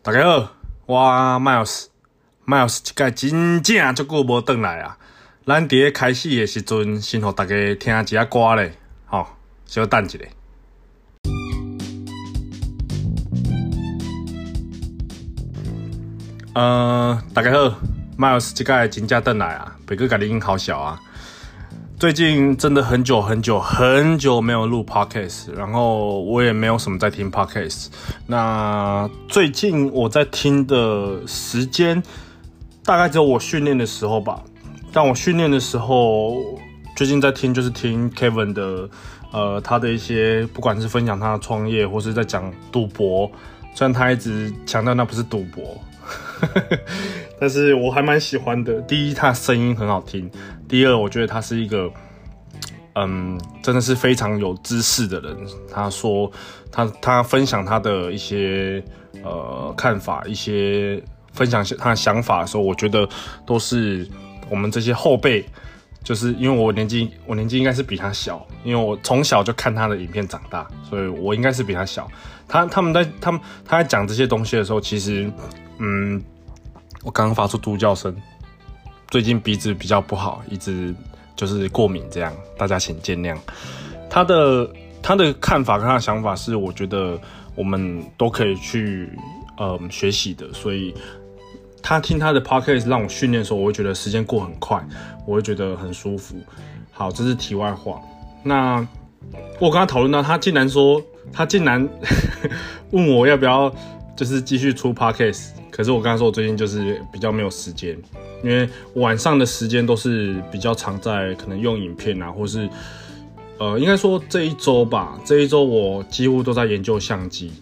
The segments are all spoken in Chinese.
大家好，我 Miles，Miles 这个真正足久无转来啊！咱伫个开始的时阵，先互大家听一下歌咧，吼，稍等一下。呃，大家好，Miles 这个真正转来啊，别个家己音好小啊。最近真的很久很久很久没有录 podcast，然后我也没有什么在听 podcast。那最近我在听的时间，大概只有我训练的时候吧。但我训练的时候，最近在听就是听 Kevin 的，呃，他的一些不管是分享他的创业，或是在讲赌博，虽然他一直强调那不是赌博。但是我还蛮喜欢的。第一，他声音很好听；第二，我觉得他是一个，嗯，真的是非常有知识的人。他说他他分享他的一些呃看法，一些分享他的想法的时候，我觉得都是我们这些后辈，就是因为我年纪我年纪应该是比他小，因为我从小就看他的影片长大，所以我应该是比他小。他他们在他们他在讲这些东西的时候，其实。嗯，我刚刚发出猪叫声，最近鼻子比较不好，一直就是过敏，这样大家请见谅。他的他的看法跟他的想法是，我觉得我们都可以去呃学习的，所以他听他的 podcast 让我训练的时候，我会觉得时间过很快，我会觉得很舒服。好，这是题外话。那我跟他讨论到，他竟然说，他竟然 问我要不要就是继续出 podcast。可是我刚才说，我最近就是比较没有时间，因为晚上的时间都是比较常在可能用影片啊，或是呃，应该说这一周吧，这一周我几乎都在研究相机。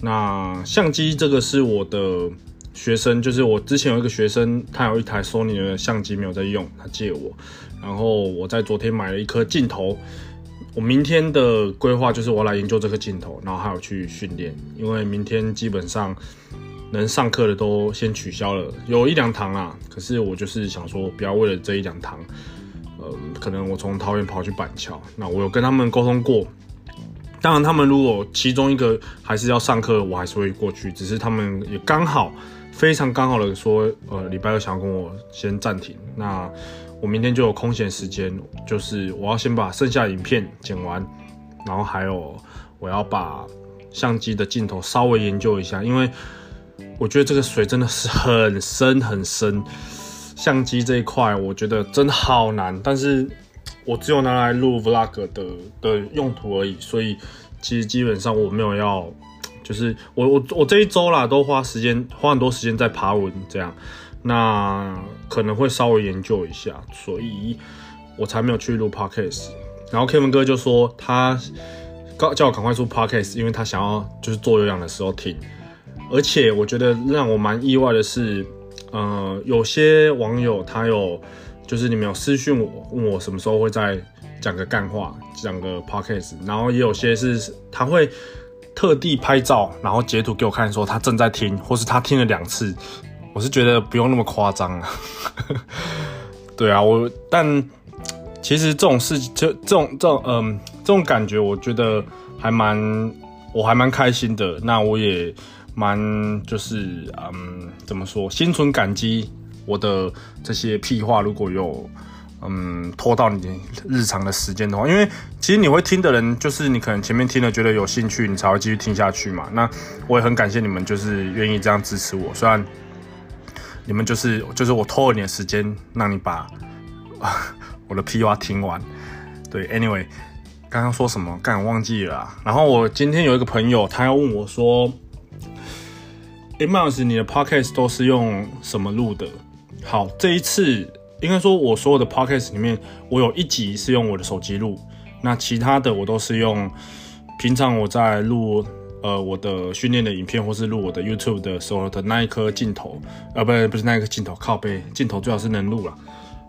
那相机这个是我的学生，就是我之前有一个学生，他有一台 Sony 的相机没有在用，他借我，然后我在昨天买了一颗镜头。我明天的规划就是我来研究这个镜头，然后还有去训练，因为明天基本上。能上课的都先取消了，有一两堂啦。可是我就是想说，不要为了这一两堂，呃，可能我从桃园跑去板桥。那我有跟他们沟通过，当然他们如果其中一个还是要上课，我还是会过去。只是他们也刚好非常刚好的说，呃，礼拜二想要跟我先暂停。那我明天就有空闲时间，就是我要先把剩下影片剪完，然后还有我要把相机的镜头稍微研究一下，因为。我觉得这个水真的是很深很深，相机这一块我觉得真的好难，但是我只有拿来录 vlog 的的用途而已，所以其实基本上我没有要，就是我我我这一周啦都花时间花很多时间在爬文这样，那可能会稍微研究一下，所以我才没有去录 podcast。然后 Kevin 哥就说他告叫我赶快出 podcast，因为他想要就是做有氧的时候听。而且我觉得让我蛮意外的是，呃，有些网友他有，就是你们有私讯我，问我什么时候会再讲个干话，讲个 podcast，然后也有些是他会特地拍照，然后截图给我看，说他正在听，或是他听了两次。我是觉得不用那么夸张啊。对啊，我但其实这种事情，就这种这种嗯、这种感觉，我觉得还蛮我还蛮开心的。那我也。蛮就是嗯，怎么说？心存感激，我的这些屁话如果有嗯拖到你日常的时间的话，因为其实你会听的人，就是你可能前面听了觉得有兴趣，你才会继续听下去嘛。那我也很感谢你们，就是愿意这样支持我。虽然你们就是就是我拖了你的时间，让你把 我的屁话听完。对，anyway，刚刚说什么？刚刚忘记了。然后我今天有一个朋友，他要问我说。哎，Miles，你的 podcast 都是用什么录的？好，这一次应该说，我所有的 podcast 里面，我有一集是用我的手机录，那其他的我都是用平常我在录呃我的训练的影片，或是录我的 YouTube 的时候的那一颗镜头，呃，不是不是那一个镜头，靠背镜头最好是能录了，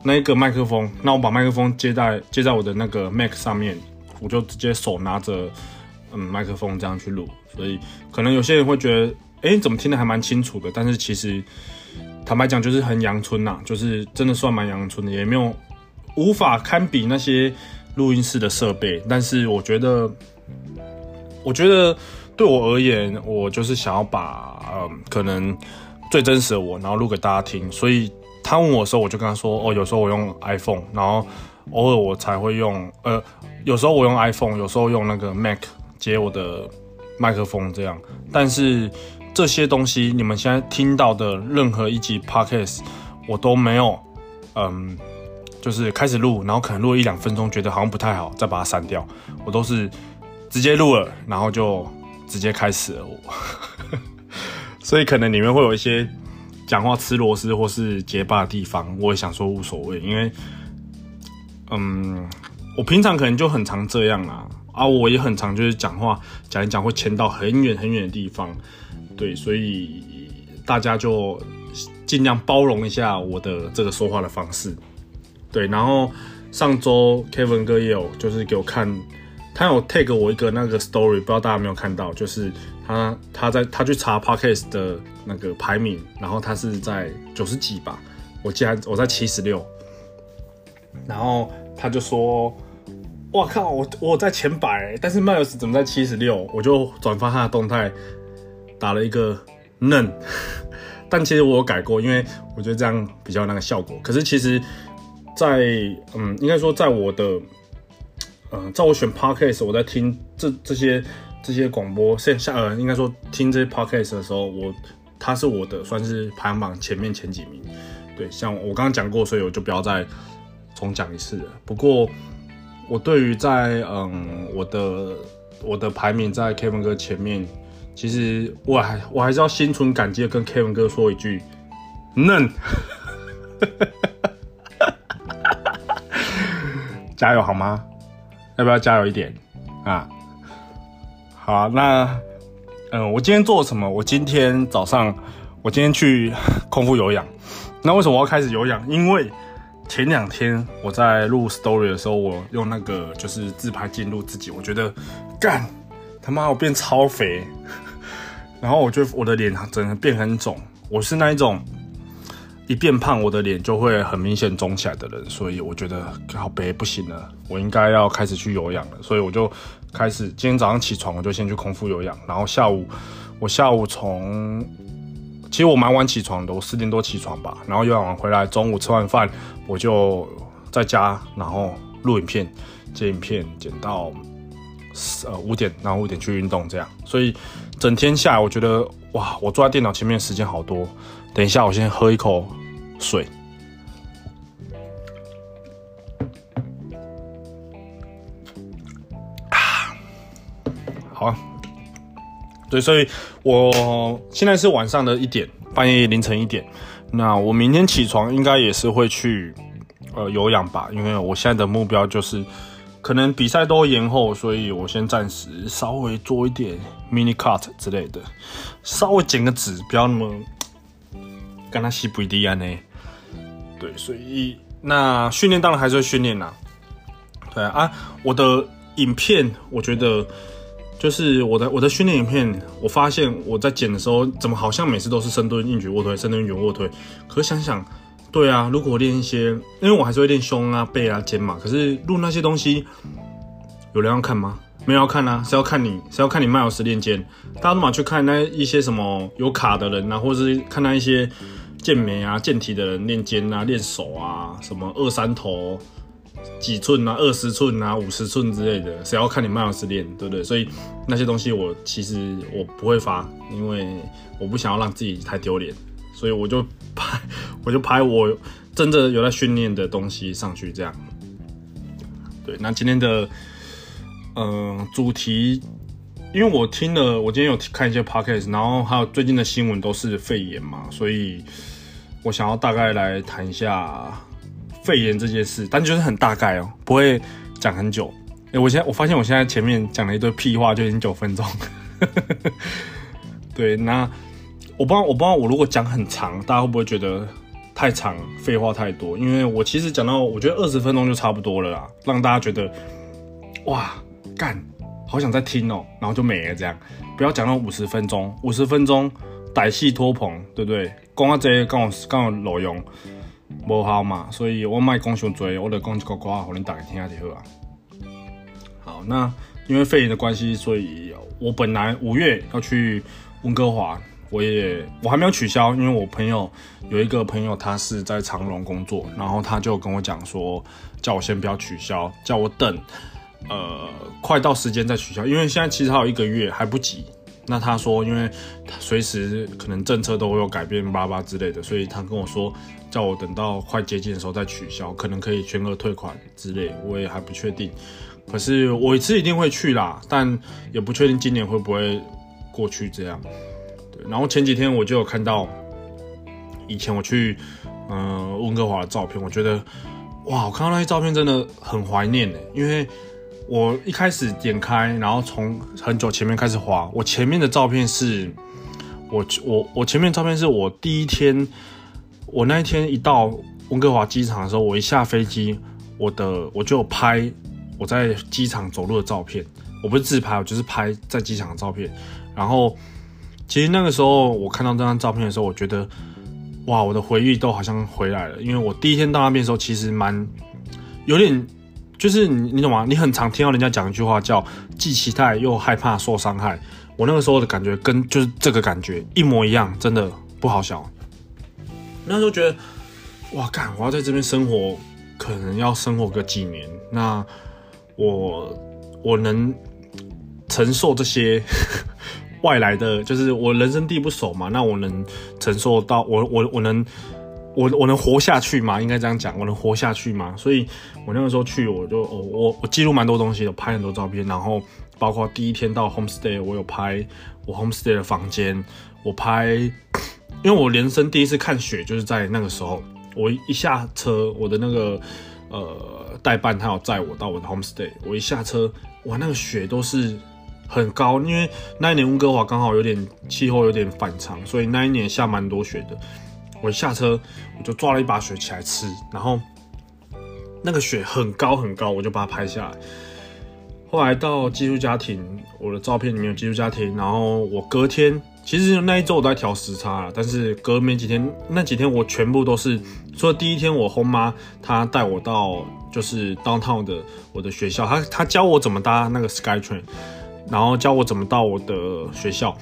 那一个麦克风，那我把麦克风接在接在我的那个 Mac 上面，我就直接手拿着嗯麦克风这样去录，所以可能有些人会觉得。哎、怎么听得还蛮清楚的？但是其实坦白讲，就是很阳春呐，就是真的算蛮阳春的，也没有无法堪比那些录音室的设备。但是我觉得，我觉得对我而言，我就是想要把嗯，可能最真实的我，然后录给大家听。所以他问我的时候，我就跟他说：“哦，有时候我用 iPhone，然后偶尔我才会用呃，有时候我用 iPhone，有时候用那个 Mac 接我的麦克风这样。但是这些东西，你们现在听到的任何一集 Podcast，我都没有嗯。”就是开始录，然后可能录一两分钟，觉得好像不太好，再把它删掉。我都是直接录了，然后就直接开始了。我，所以可能里面会有一些讲话吃螺丝或是结巴的地方，我也想说无所谓，因为，嗯，我平常可能就很常这样啦，啊，我也很常就是讲话讲一讲会牵到很远很远的地方，对，所以大家就尽量包容一下我的这个说话的方式。对，然后上周 Kevin 哥也有就是给我看，他有 take 我一个那个 story，不知道大家有没有看到，就是他他在他去查 podcast 的那个排名，然后他是在九十几吧，我记得我在七十六，然后他就说，哇靠，我我在前百，但是 Miles 怎么在七十六？我就转发他的动态，打了一个嫩，但其实我有改过，因为我觉得这样比较那个效果，可是其实。在嗯，应该说，在我的嗯，在我选 podcast，我在听这这些这些广播，线下呃，应该说听这些 podcast 的时候，我他是我的算是排行榜前面前几名。对，像我刚刚讲过，所以我就不要再重讲一次了。不过我对于在嗯我的我的排名在 Kevin 哥前面，其实我还我还是要心存感激的，跟 Kevin 哥说一句嫩。加油好吗？要不要加油一点啊？好，那嗯，我今天做了什么？我今天早上，我今天去 空腹有氧。那为什么我要开始有氧？因为前两天我在录 story 的时候，我用那个就是自拍镜录自己，我觉得干他妈我变超肥，然后我觉得我的脸整个变很肿，我是那一种。一变胖，我的脸就会很明显肿起来的人，所以我觉得好悲，不行了，我应该要开始去有氧了。所以我就开始今天早上起床，我就先去空腹有氧，然后下午我下午从其实我蛮晚起床的，我四点多起床吧，然后有氧完回来，中午吃完饭我就在家，然后录影片、剪影片，剪到呃五点，然后五点去运动，这样。所以整天下来，我觉得哇，我坐在电脑前面时间好多。等一下，我先喝一口水。啊，好啊。对，所以我现在是晚上的一点，半夜凌晨一点。那我明天起床应该也是会去呃有氧吧，因为我现在的目标就是可能比赛都延后，所以我先暂时稍微做一点 mini cut 之类的，稍微减个脂，不要那么。跟他洗不一样呢，对，所以那训练当然还是会训练啦。对啊，我的影片，我觉得就是我的我的训练影片，我发现我在剪的时候，怎么好像每次都是深蹲、硬举、卧推、深蹲、硬举、卧推。可想想，对啊，如果我练一些，因为我还是会练胸啊、背啊、肩嘛。可是录那些东西，有人要看吗？没有要看啊，是要看你，是要看你 Miles 练肩。大家都嘛去看那一些什么有卡的人啊，或者是看那一些。健美啊，健体的人练肩啊，练手啊，什么二三头几寸啊，二十寸啊，五十寸之类的，谁要看你 Miles 练，对不对？所以那些东西我其实我不会发，因为我不想要让自己太丢脸，所以我就拍，我就拍我真的有在训练的东西上去，这样。对，那今天的嗯、主题，因为我听了，我今天有看一些 podcast，然后还有最近的新闻都是肺炎嘛，所以。我想要大概来谈一下肺炎这件事，但就是很大概哦，不会讲很久。哎，我现在我发现我现在前面讲了一堆屁话，就已经九分钟。对，那我不知道，我不知道我如果讲很长，大家会不会觉得太长，废话太多？因为我其实讲到，我觉得二十分钟就差不多了啦，让大家觉得哇干，好想再听哦，然后就没了这样。不要讲到五十分钟，五十分钟。歹戏拖棚，对不对？讲啊这刚好刚好内容无效嘛，所以我卖讲伤多，我就讲一个话，让你大家听下就好啊。好，那因为肺炎的关系，所以我本来五月要去温哥华，我也我还没有取消，因为我朋友有一个朋友他是在长隆工作，然后他就跟我讲说，叫我先不要取消，叫我等，呃，快到时间再取消，因为现在其实还有一个月还不急。那他说，因为随时可能政策都会有改变，巴拉之类的，所以他跟我说，叫我等到快接近的时候再取消，可能可以全额退款之类，我也还不确定。可是我是一定会去啦，但也不确定今年会不会过去这样。对，然后前几天我就有看到以前我去嗯温哥华的照片，我觉得哇，我看到那些照片真的很怀念呢，因为。我一开始点开，然后从很久前面开始滑。我前面的照片是，我我我前面照片是我第一天，我那一天一到温哥华机场的时候，我一下飞机，我的我就拍我在机场走路的照片。我不是自拍，我就是拍在机场的照片。然后，其实那个时候我看到这张照片的时候，我觉得，哇，我的回忆都好像回来了。因为我第一天到那边的时候，其实蛮有点。就是你，你懂吗？你很常听到人家讲一句话，叫“既期待又害怕受伤害”。我那个时候的感觉跟就是这个感觉一模一样，真的不好笑。那时候觉得，哇，干！我要在这边生活，可能要生活个几年。那我我能承受这些 外来的，就是我人生地不熟嘛。那我能承受到，我我我能。我我能活下去吗？应该这样讲，我能活下去吗？所以，我那个时候去，我就我我我记录蛮多东西的，拍很多照片，然后包括第一天到 homestay，我有拍我 homestay 的房间，我拍，因为我人生第一次看雪就是在那个时候，我一下车，我的那个呃代办他有载我到我的 homestay，我一下车，哇，那个雪都是很高，因为那一年温哥华刚好有点气候有点反常，所以那一年下蛮多雪的。我下车，我就抓了一把雪起来吃，然后那个雪很高很高，我就把它拍下来。后来到寄宿家庭，我的照片里面有寄宿家庭，然后我隔天其实那一周我都在调时差了，但是隔没几天，那几天我全部都是，除了第一天我后妈她带我到就是 downtown 的我的学校，她她教我怎么搭那个 SkyTrain，然后教我怎么到我的学校。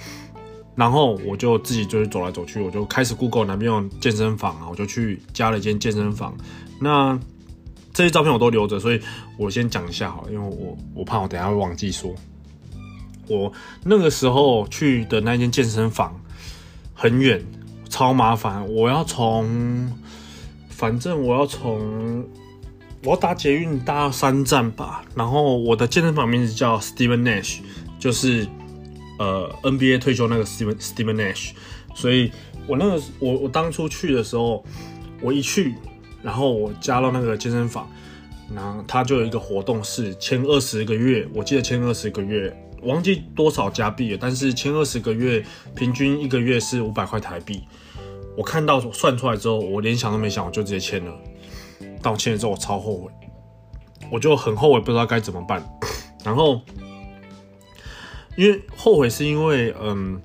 然后我就自己就是走来走去，我就开始 Google 哪边有健身房啊，我就去加了一间健身房。那这些照片我都留着，所以我先讲一下好，因为我我怕我等下会忘记说。我那个时候去的那间健身房很远，超麻烦，我要从，反正我要从，我要搭捷运搭三站吧。然后我的健身房名字叫 Steven Nash，就是。呃，NBA 退休那个 Steven Steven Nash，所以我那个我我当初去的时候，我一去，然后我加到那个健身房，然后他就有一个活动是签二十个月，我记得签二十个月，忘记多少加币了，但是签二十个月，平均一个月是五百块台币。我看到算出来之后，我连想都没想，我就直接签了。但我签了之后，我超后悔，我就很后悔，不知道该怎么办，然后。因为后悔是因为，嗯，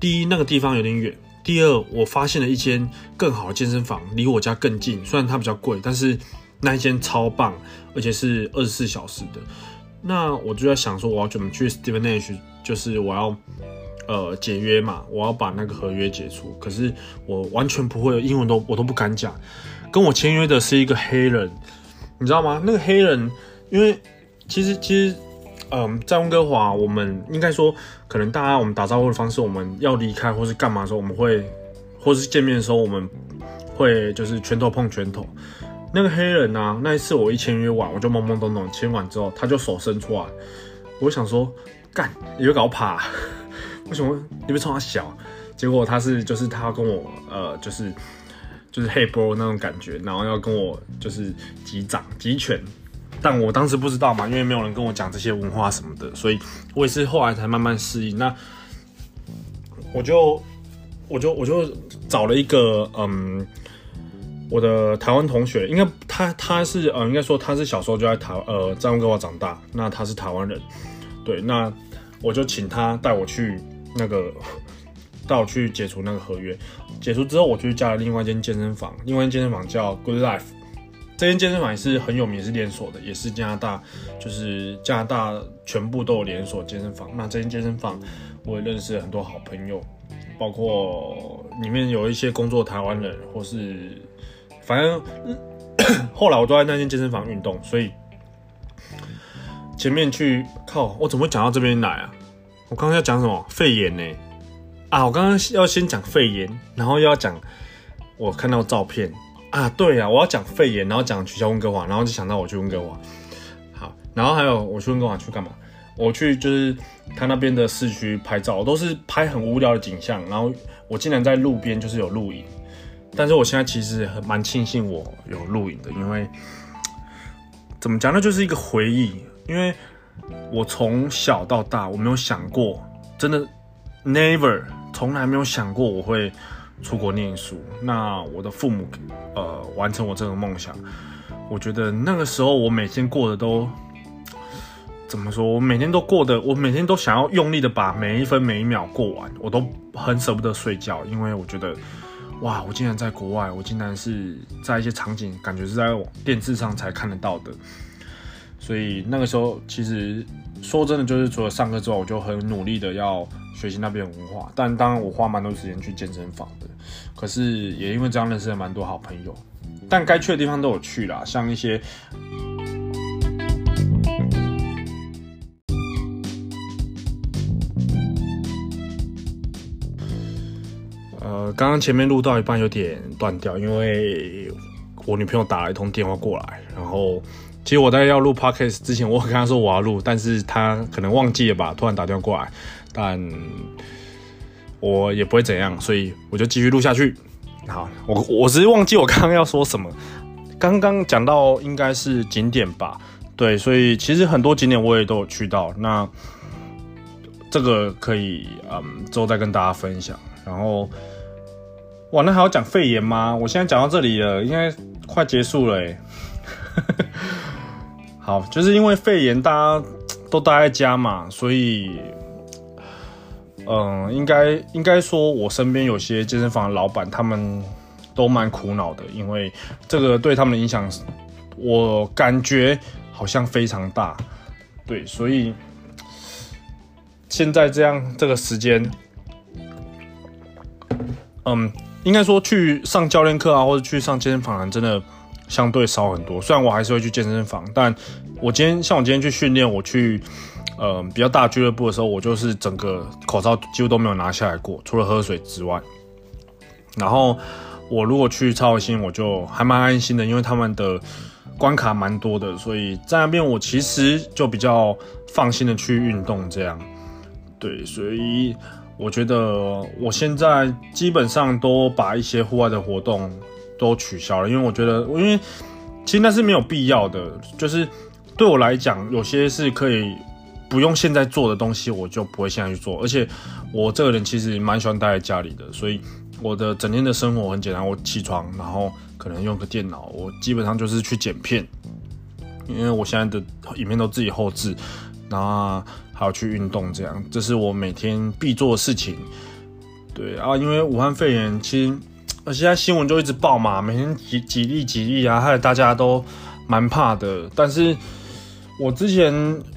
第一那个地方有点远，第二我发现了一间更好的健身房，离我家更近，虽然它比较贵，但是那一间超棒，而且是二十四小时的。那我就在想说，我要怎么去 Steven Nash，就是我要呃解约嘛，我要把那个合约解除。可是我完全不会英文都我都不敢讲，跟我签约的是一个黑人，你知道吗？那个黑人，因为其实其实。嗯，在温哥华，我们应该说，可能大家我们打招呼的方式，我们要离开或是干嘛的时候，我们会，或是见面的时候，我们会就是拳头碰拳头。那个黑人呢、那一次我一签约完，我就懵懵懂懂，签完之后，他就手伸出来，我想说，干，你会搞怕？为什么？你别冲他小。结果他是就是他跟我呃就是就是 Hey bro 那种感觉，然后要跟我就是击掌击拳。但我当时不知道嘛，因为没有人跟我讲这些文化什么的，所以我也是后来才慢慢适应。那我就我就我就找了一个嗯，我的台湾同学，应该他他是呃，应该说他是小时候就在台呃在温哥华长大，那他是台湾人，对，那我就请他带我去那个 带我去解除那个合约，解除之后我就去加了另外一间健身房，另外一间健身房叫 Good Life。这间健身房也是很有名，是连锁的，也是加拿大，就是加拿大全部都有连锁健身房。那这间健身房我也认识了很多好朋友，包括里面有一些工作台湾人，或是反正后来我都在那间健身房运动，所以前面去靠，我怎么会讲到这边来啊？我刚刚要讲什么？肺炎呢？啊，我刚刚要先讲肺炎，然后又要讲我看到照片。啊，对啊，我要讲肺炎，然后讲取消温哥华，然后就想到我去温哥华。好，然后还有我去温哥华去干嘛？我去就是他那边的市区拍照，都是拍很无聊的景象。然后我竟然在路边就是有录影，但是我现在其实很蛮庆幸我有录影的，因为怎么讲呢？就是一个回忆。因为我从小到大我没有想过，真的 never 从来没有想过我会。出国念书，那我的父母，呃，完成我这个梦想。我觉得那个时候我每天过得都怎么说？我每天都过得，我每天都想要用力的把每一分每一秒过完，我都很舍不得睡觉，因为我觉得，哇，我竟然在国外，我竟然是在一些场景，感觉是在电视上才看得到的。所以那个时候，其实说真的，就是除了上课之外，我就很努力的要。学习那边文化，但当然我花蛮多时间去健身房的，可是也因为这样认识了蛮多好朋友，但该去的地方都有去啦，像一些，呃，刚刚前面录到一半有点断掉，因为我女朋友打了一通电话过来，然后其实我在要录 podcast 之前，我跟她说我要录，但是他可能忘记了吧，突然打电话过来。但我也不会怎样，所以我就继续录下去。好，我我只是忘记我刚刚要说什么。刚刚讲到应该是景点吧？对，所以其实很多景点我也都有去到。那这个可以嗯之后再跟大家分享。然后，哇，那还要讲肺炎吗？我现在讲到这里了，应该快结束了诶。好，就是因为肺炎，大家都待在家嘛，所以。嗯，应该应该说，我身边有些健身房的老板，他们都蛮苦恼的，因为这个对他们的影响，我感觉好像非常大。对，所以现在这样这个时间，嗯，应该说去上教练课啊，或者去上健身房，真的相对少很多。虽然我还是会去健身房，但我今天像我今天去训练，我去。呃，比较大俱乐部的时候，我就是整个口罩几乎都没有拿下来过，除了喝水之外。然后我如果去超核心，我就还蛮安心的，因为他们的关卡蛮多的，所以在那边我其实就比较放心的去运动。这样，对，所以我觉得我现在基本上都把一些户外的活动都取消了，因为我觉得，因为其实那是没有必要的，就是对我来讲，有些是可以。不用现在做的东西，我就不会现在去做。而且我这个人其实蛮喜欢待在家里的，所以我的整天的生活很简单。我起床，然后可能用个电脑，我基本上就是去剪片，因为我现在的影片都自己后制，然后还有去运动，这样这是我每天必做的事情。对啊，因为武汉肺炎，其实而现在新闻就一直报嘛，每天几几例几例啊，害得大家都蛮怕的。但是我之前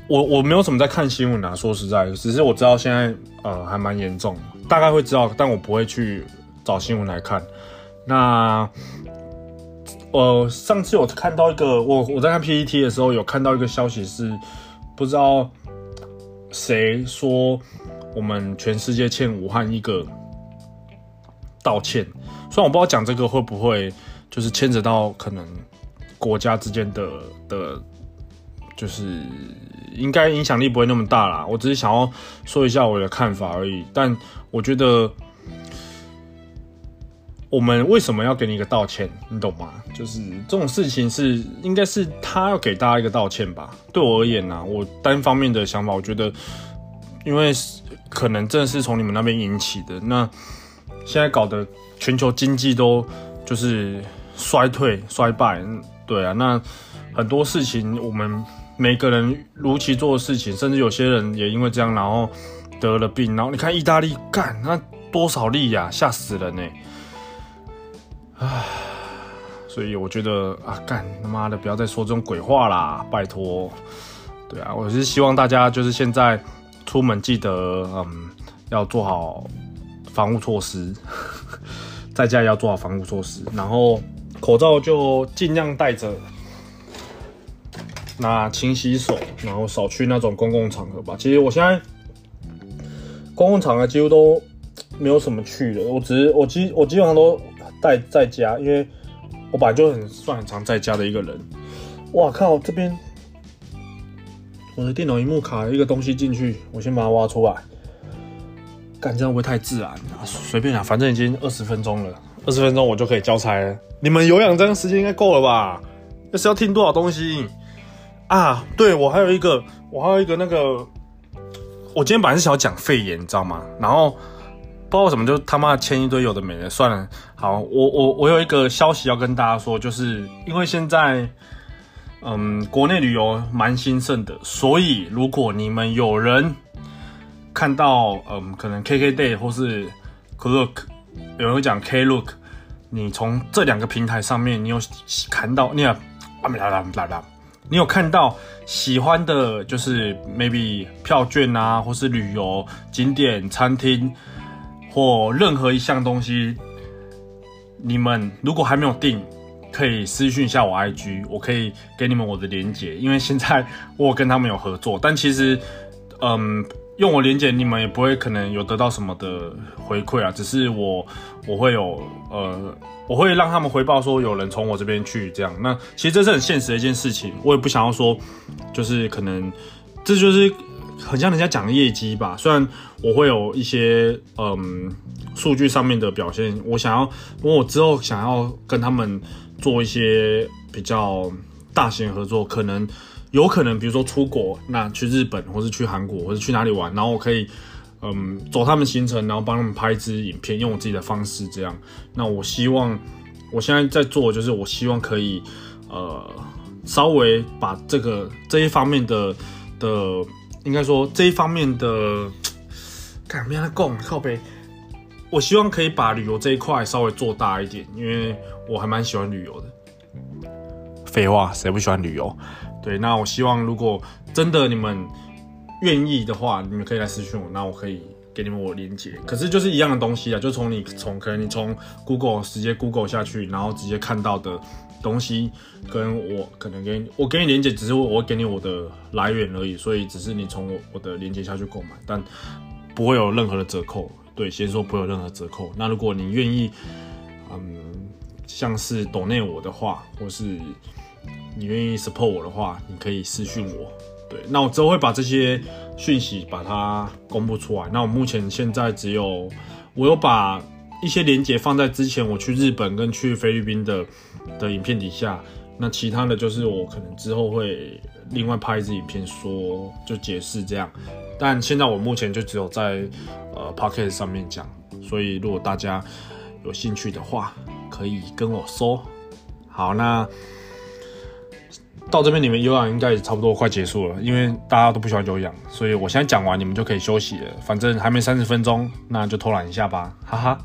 我我没有什么在看新闻啊，说实在，只是我知道现在呃还蛮严重，大概会知道，但我不会去找新闻来看。那呃上次有看到一个，我我在看 PPT 的时候有看到一个消息是，不知道谁说我们全世界欠武汉一个道歉，虽然我不知道讲这个会不会就是牵扯到可能国家之间的的。就是应该影响力不会那么大啦，我只是想要说一下我的看法而已。但我觉得我们为什么要给你一个道歉，你懂吗？就是这种事情是应该是他要给大家一个道歉吧。对我而言呢，我单方面的想法，我觉得因为可能真的是从你们那边引起的。那现在搞得全球经济都就是衰退衰败，对啊，那很多事情我们。每个人如期做的事情，甚至有些人也因为这样，然后得了病。然后你看意大利干那多少例呀，吓死人呢！唉，所以我觉得啊，干他妈的不要再说这种鬼话啦，拜托。对啊，我是希望大家就是现在出门记得嗯要做好防护措施，在家也要做好防护措施，然后口罩就尽量戴着。那勤洗手，然后少去那种公共场合吧。其实我现在公共场合几乎都没有什么去的，我只是我基我基本上都待在家，因为我本来就很算很常在家的一个人。哇靠！这边我的电脑荧幕卡了一个东西进去，我先把它挖出来。干，这样不会太自然啊？随便啊，反正已经二十分钟了，二十分钟我就可以交差了。你们有氧这样时间应该够了吧？那是要听多少东西？啊，对，我还有一个，我还有一个那个，我今天本来是想讲肺炎，你知道吗？然后不知道为什么就他妈签一堆有的没的，算了。好，我我我有一个消息要跟大家说，就是因为现在嗯国内旅游蛮兴盛的，所以如果你们有人看到嗯可能 KKday 或是 Klook，有人会讲 Klook，你从这两个平台上面你有看到，你啊啊啦啦啦啦。你有看到喜欢的，就是 maybe 票券啊，或是旅游景点、餐厅或任何一项东西，你们如果还没有订，可以私讯一下我 IG，我可以给你们我的连接，因为现在我跟他们有合作，但其实，嗯。用我连结，你们也不会可能有得到什么的回馈啊，只是我我会有呃，我会让他们回报说有人从我这边去这样。那其实这是很现实的一件事情，我也不想要说，就是可能这就是很像人家讲的业绩吧。虽然我会有一些嗯数据上面的表现，我想要，因为我之后想要跟他们做一些比较大型合作，可能。有可能，比如说出国，那去日本，或是去韩国，或是去哪里玩，然后我可以，嗯，走他们行程，然后帮他们拍一支影片，用我自己的方式这样。那我希望，我现在在做，就是我希望可以，呃，稍微把这个这一方面的的，应该说这一方面的，看不要他讲靠背，我希望可以把旅游这一块稍微做大一点，因为我还蛮喜欢旅游的。废话，谁不喜欢旅游？对，那我希望如果真的你们愿意的话，你们可以来私讯我，那我可以给你们我连接。可是就是一样的东西啊，就从你从可能你从 Google 直接 Google 下去，然后直接看到的东西，跟我可能给你我给你连接，只是我会给你我的来源而已，所以只是你从我我的连接下去购买，但不会有任何的折扣。对，先说不会有任何折扣。那如果你愿意，嗯，像是懂内我的话，或是。你愿意 support 我的话，你可以私讯我。对，那我之后会把这些讯息把它公布出来。那我目前现在只有我有把一些连接放在之前我去日本跟去菲律宾的的影片底下。那其他的就是我可能之后会另外拍一支影片说就解释这样。但现在我目前就只有在呃 pocket 上面讲。所以如果大家有兴趣的话，可以跟我说。好，那。到这边你们有氧应该也差不多快结束了，因为大家都不喜欢有氧，所以我现在讲完你们就可以休息了。反正还没三十分钟，那就偷懒一下吧，哈哈。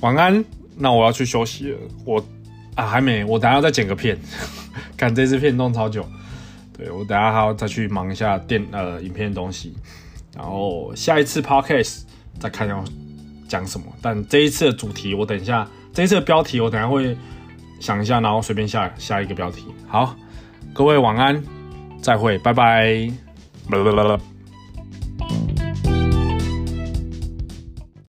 晚安，那我要去休息了。我啊还没，我等下再剪个片，看这支片弄超久。对，我等下还要再去忙一下电呃影片的东西，然后下一次 podcast 再看要讲什么。但这一次的主题我等一下，这一次的标题我等下会想一下，然后随便下下一个标题。好。各位晚安，再会，拜拜。